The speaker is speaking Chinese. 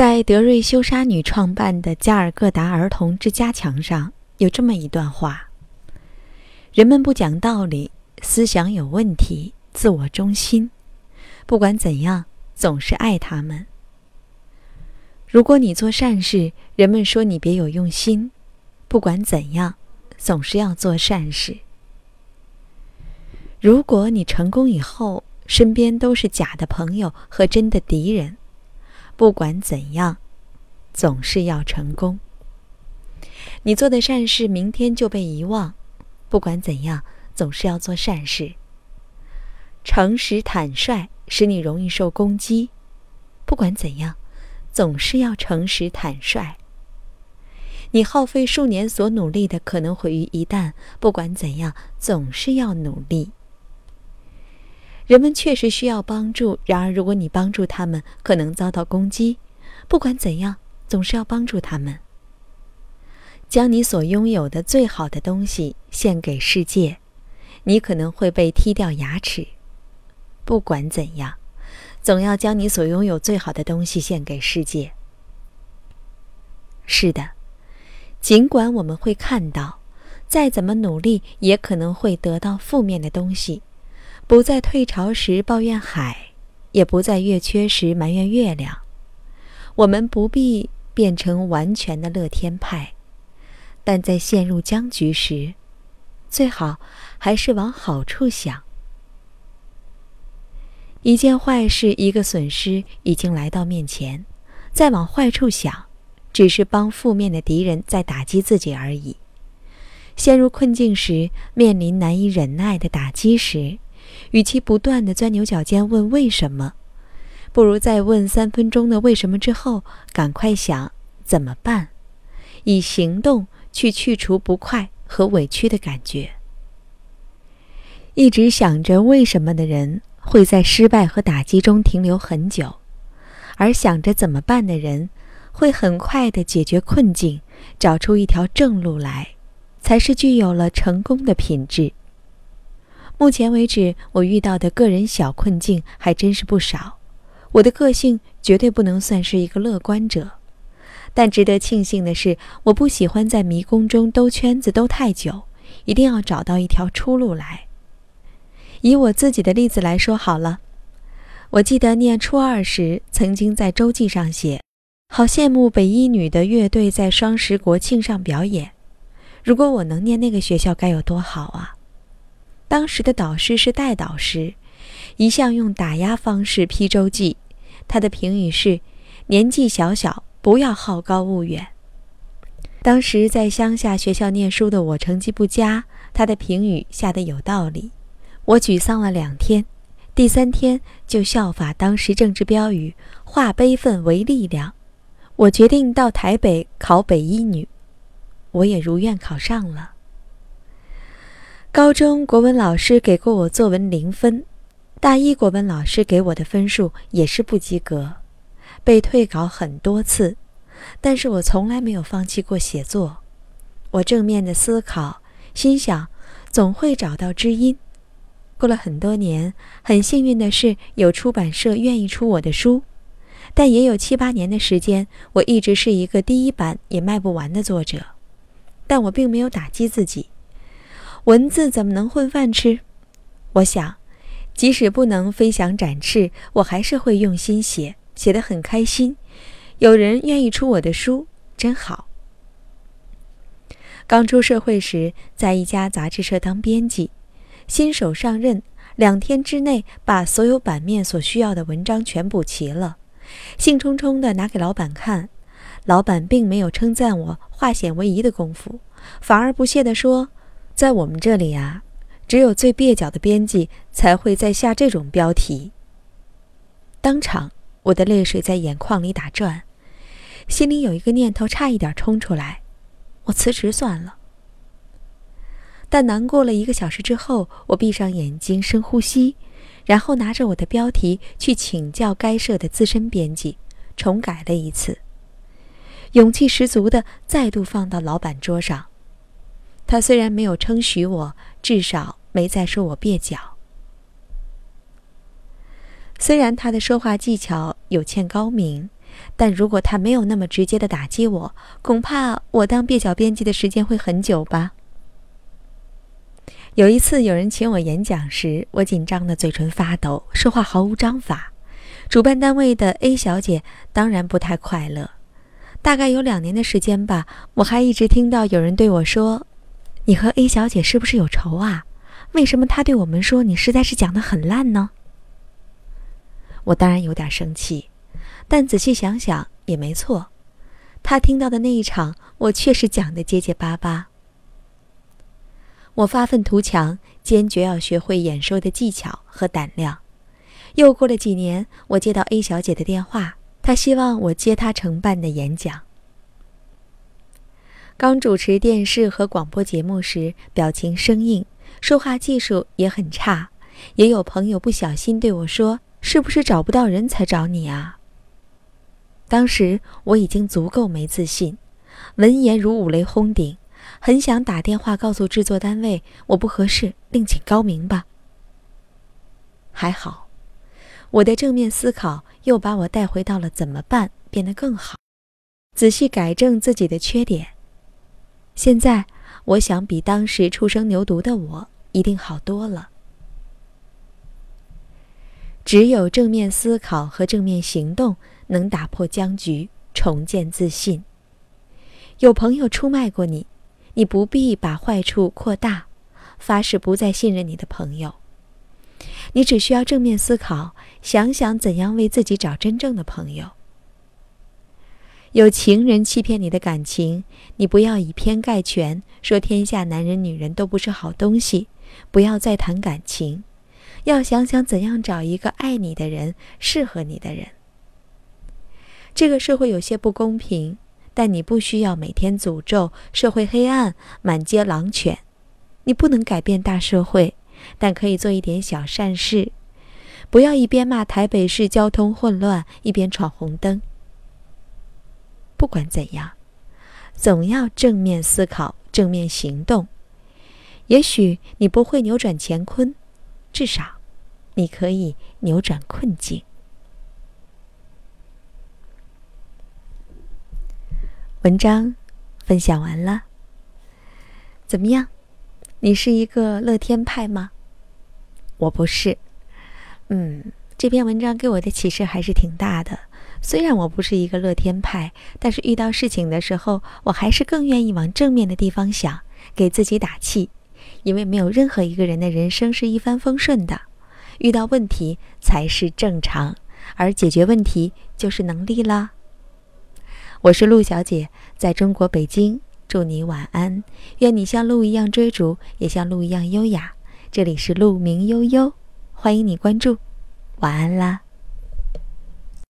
在德瑞修沙女创办的加尔各答儿童之家墙上有这么一段话：人们不讲道理，思想有问题，自我中心。不管怎样，总是爱他们。如果你做善事，人们说你别有用心。不管怎样，总是要做善事。如果你成功以后，身边都是假的朋友和真的敌人。不管怎样，总是要成功。你做的善事明天就被遗忘。不管怎样，总是要做善事。诚实坦率。使你容易受攻击，不管怎样，总是要诚实坦率。你耗费数年所努力的，可能毁于一旦。不管怎样，总是要努力。人们确实需要帮助，然而如果你帮助他们，可能遭到攻击。不管怎样，总是要帮助他们。将你所拥有的最好的东西献给世界，你可能会被踢掉牙齿。不管怎样，总要将你所拥有最好的东西献给世界。是的，尽管我们会看到，再怎么努力也可能会得到负面的东西。不在退潮时抱怨海，也不在月缺时埋怨月亮。我们不必变成完全的乐天派，但在陷入僵局时，最好还是往好处想。一件坏事，一个损失已经来到面前，再往坏处想，只是帮负面的敌人在打击自己而已。陷入困境时，面临难以忍耐的打击时，与其不断的钻牛角尖问为什么，不如在问三分钟的为什么之后，赶快想怎么办，以行动去去除不快和委屈的感觉。一直想着为什么的人。会在失败和打击中停留很久，而想着怎么办的人，会很快的解决困境，找出一条正路来，才是具有了成功的品质。目前为止，我遇到的个人小困境还真是不少。我的个性绝对不能算是一个乐观者，但值得庆幸的是，我不喜欢在迷宫中兜圈子兜太久，一定要找到一条出路来。以我自己的例子来说好了，我记得念初二时，曾经在周记上写：“好羡慕北一女的乐队在双十国庆上表演，如果我能念那个学校该有多好啊！”当时的导师是代导师，一向用打压方式批周记，他的评语是：“年纪小小，不要好高骛远。”当时在乡下学校念书的我成绩不佳，他的评语下得有道理。我沮丧了两天，第三天就效法当时政治标语“化悲愤为力量”。我决定到台北考北医女，我也如愿考上了。高中国文老师给过我作文零分，大一国文老师给我的分数也是不及格，被退稿很多次，但是我从来没有放弃过写作。我正面的思考，心想总会找到知音。过了很多年，很幸运的是有出版社愿意出我的书，但也有七八年的时间，我一直是一个第一版也卖不完的作者。但我并没有打击自己，文字怎么能混饭吃？我想，即使不能飞翔展翅，我还是会用心写，写得很开心。有人愿意出我的书，真好。刚出社会时，在一家杂志社当编辑。新手上任，两天之内把所有版面所需要的文章全补齐了，兴冲冲地拿给老板看。老板并没有称赞我化险为夷的功夫，反而不屑地说：“在我们这里啊，只有最蹩脚的编辑才会在下这种标题。”当场，我的泪水在眼眶里打转，心里有一个念头差一点冲出来：我辞职算了。但难过了一个小时之后，我闭上眼睛，深呼吸，然后拿着我的标题去请教该社的资深编辑，重改了一次，勇气十足的再度放到老板桌上。他虽然没有称许我，至少没再说我蹩脚。虽然他的说话技巧有欠高明，但如果他没有那么直接的打击我，恐怕我当蹩脚编辑的时间会很久吧。有一次有人请我演讲时，我紧张的嘴唇发抖，说话毫无章法。主办单位的 A 小姐当然不太快乐。大概有两年的时间吧，我还一直听到有人对我说：“你和 A 小姐是不是有仇啊？为什么她对我们说你实在是讲的很烂呢？”我当然有点生气，但仔细想想也没错。她听到的那一场，我确实讲的结结巴巴。我发愤图强，坚决要学会演说的技巧和胆量。又过了几年，我接到 A 小姐的电话，她希望我接她承办的演讲。刚主持电视和广播节目时，表情生硬，说话技术也很差。也有朋友不小心对我说：“是不是找不到人才找你啊？”当时我已经足够没自信，闻言如五雷轰顶，很想打电话告诉制作单位我不合适，另请高明吧。还好。我的正面思考又把我带回到了怎么办变得更好，仔细改正自己的缺点。现在我想比当时初生牛犊的我一定好多了。只有正面思考和正面行动能打破僵局，重建自信。有朋友出卖过你，你不必把坏处扩大，发誓不再信任你的朋友。你只需要正面思考，想想怎样为自己找真正的朋友。有情人欺骗你的感情，你不要以偏概全，说天下男人女人都不是好东西，不要再谈感情，要想想怎样找一个爱你的人，适合你的人。这个社会有些不公平，但你不需要每天诅咒社会黑暗，满街狼犬，你不能改变大社会。但可以做一点小善事，不要一边骂台北市交通混乱，一边闯红灯。不管怎样，总要正面思考，正面行动。也许你不会扭转乾坤，至少你可以扭转困境。文章分享完了，怎么样？你是一个乐天派吗？我不是。嗯，这篇文章给我的启示还是挺大的。虽然我不是一个乐天派，但是遇到事情的时候，我还是更愿意往正面的地方想，给自己打气。因为没有任何一个人的人生是一帆风顺的，遇到问题才是正常，而解决问题就是能力啦。我是陆小姐，在中国北京。祝你晚安，愿你像鹿一样追逐，也像鹿一样优雅。这里是鹿鸣悠悠，欢迎你关注，晚安啦。